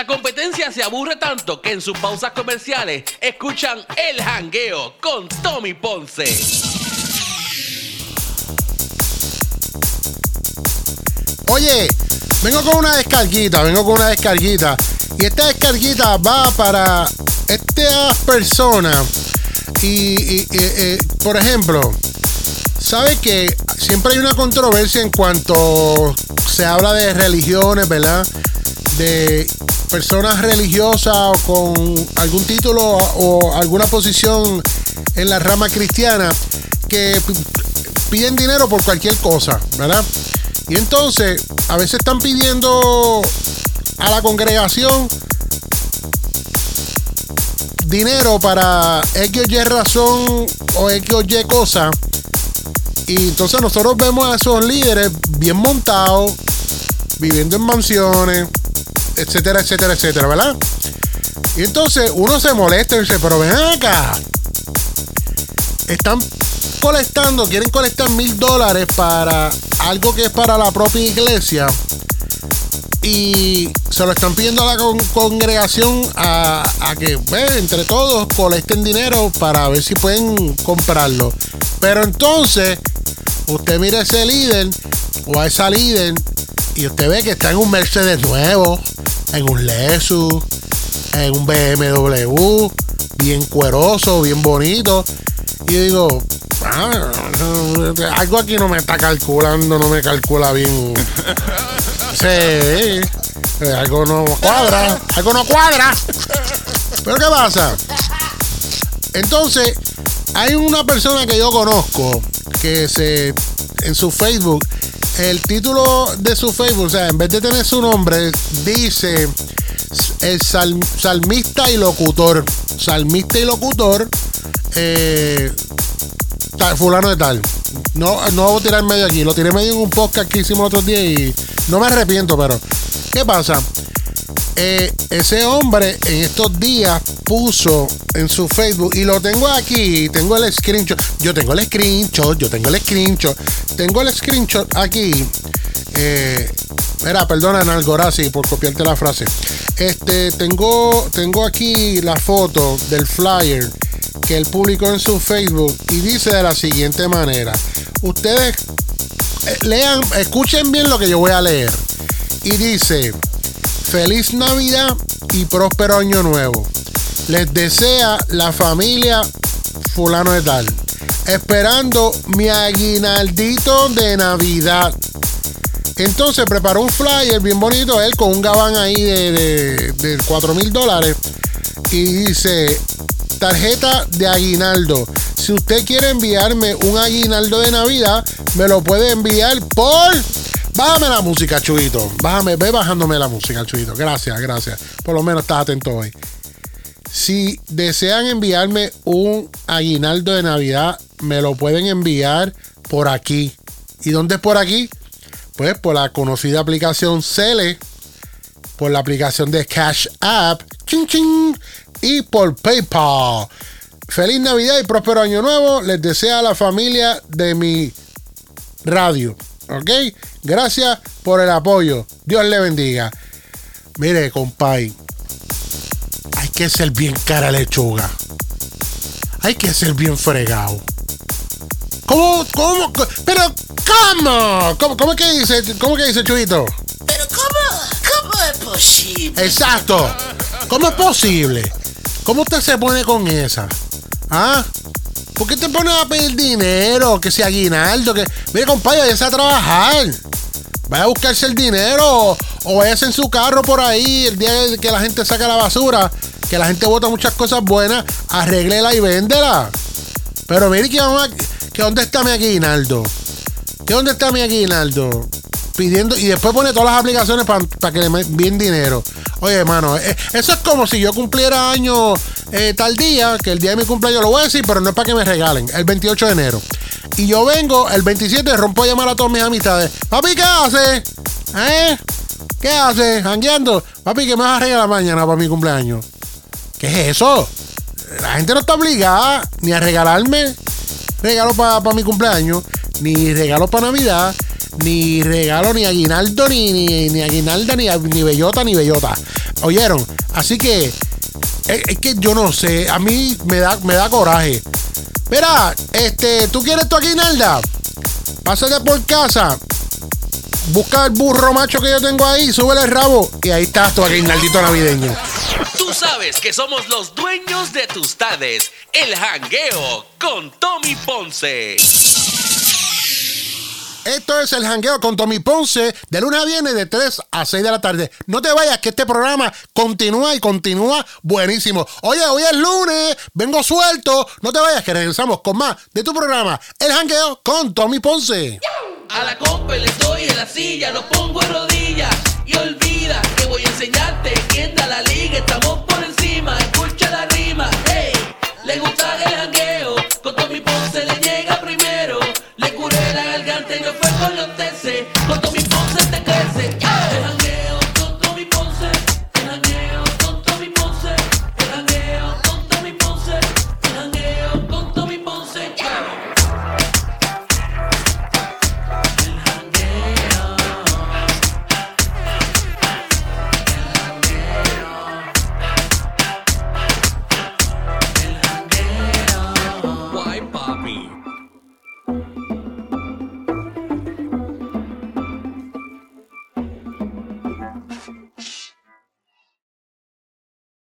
La competencia se aburre tanto que en sus pausas comerciales escuchan El Jangueo con Tommy Ponce. Oye, vengo con una descarguita, vengo con una descarguita. Y esta descarguita va para estas personas. Y, y- y, eh, por ejemplo, ¿sabe que siempre hay una controversia en cuanto se habla de religiones, ¿verdad? De personas religiosas o con algún título o alguna posición en la rama cristiana que piden dinero por cualquier cosa, ¿verdad? Y entonces, a veces están pidiendo a la congregación dinero para X o Y razón o X o Y cosa. Y entonces nosotros vemos a esos líderes bien montados, viviendo en mansiones, etcétera, etcétera, etcétera, ¿verdad? Y entonces uno se molesta y dice, pero ven acá. Están colectando, quieren colectar mil dólares para algo que es para la propia iglesia. Y se lo están pidiendo a la con- congregación a, que ve, entre todos colecten dinero para ver si pueden comprarlo. Pero entonces, usted mira ese líder o a esa líder y usted ve que está en un Mercedes nuevo, en un Lexus, en un BMW, bien cueroso, bien bonito. Y yo digo, ah, algo aquí no me está calculando, no me calcula bien. Sí, eh, algo no cuadra, algo no cuadra. Pero ¿qué pasa? Entonces, hay una persona que yo conozco que se en su Facebook, el título de su Facebook, o sea, en vez de tener su nombre, dice el sal- salmista y locutor. Salmista y locutor. eh, fulano de tal. No, no voy a tirar medio aquí. Lo tiré medio en un podcast que hicimos el otro día y no me arrepiento, pero ¿qué pasa? Eh, ese hombre en estos días puso en su Facebook y lo tengo aquí, tengo el screenshot, yo tengo el screenshot, yo tengo el screenshot, tengo el screenshot aquí. Eh, mira, perdona Nalgorazi por copiarte la frase. Este, tengo, tengo aquí la foto del flyer que él publicó en su Facebook y dice de la siguiente manera. Ustedes eh, lean, escuchen bien lo que yo voy a leer. Y dice, feliz Navidad y próspero año nuevo. Les desea la familia fulano de tal. Esperando mi aguinaldito de Navidad. Entonces preparó un flyer bien bonito, él con un gabán ahí de, de, de 4 mil dólares. Y dice, tarjeta de aguinaldo. Si usted quiere enviarme un aguinaldo de Navidad, me lo puede enviar por... Bájame la música, Chuito. Bájame, ve bajándome la música, Chuito. Gracias, gracias. Por lo menos estás atento hoy. Si desean enviarme un aguinaldo de Navidad, me lo pueden enviar por aquí. ¿Y dónde es por aquí? Pues por la conocida aplicación Cele, por la aplicación de Cash App, ching, ching, y por PayPal. Feliz Navidad y próspero año nuevo. Les desea la familia de mi radio. ¿Ok? Gracias por el apoyo. Dios le bendiga. Mire, compay. Hay que ser bien cara lechuga. Hay que ser bien fregado. ¿Cómo? ¿Cómo? ¿Pero cómo? ¿Cómo, cómo es que dice? ¿Cómo que dice Chuito? Pero ¿cómo? ¿Cómo es posible? Exacto. ¿Cómo es posible? ¿Cómo usted se pone con esa? ¿Ah? ¿Por qué te pones a pedir dinero? Que sea aguinaldo, que. Mire, compadre, váyase a trabajar. Vaya a buscarse el dinero. O, váyase en su carro por ahí el día que la gente saca la basura. Que la gente bota muchas cosas buenas. Arréglela y véndela. Pero mire que vamos a- que dónde está mi aguinaldo. ¿Que dónde está mi aguinaldo? Pidiendo, y después pone todas las aplicaciones para que le envíen dinero. Oye, hermano, eh, eso es como si yo cumpliera año eh, tal día, que el día de mi cumpleaños lo voy a decir, pero no es para que me regalen, el 28 de enero. Y yo vengo el 27, rompo a llamar a todas mis amistades. Papi, ¿qué hace? ¿Eh? ¿Qué hace? Jangueando. Papi, ¿qué me vas a regalar mañana para mi cumpleaños? ¿Qué es eso? La gente no está obligada ni a regalarme regalo para mi cumpleaños, ni regalo para Navidad, ni regalo ni aguinaldo, ni, ni, ni aguinalda, ni, ni bellota, ni bellota. ¿Oyeron? Así que es, que yo no sé, a mí me da, me da coraje. Mira, este, ¿tú quieres tu aguinalda? Pásate por casa. Busca el burro macho que yo tengo ahí, súbele el rabo y ahí está tu aguinaldito navideño. Tú sabes que somos los dueños de tus tardes. El jangueo con Tommy Ponce. Esto es el jangueo con Tommy Ponce de lunes a viernes de 3 a 6 de la tarde. No te vayas, que este programa continúa y continúa buenísimo. Oye, hoy es lunes, vengo suelto. No te vayas, que regresamos con más de tu programa, El jangueo con Tommy Ponce. A la copa le doy en la silla, lo pongo en rodillas.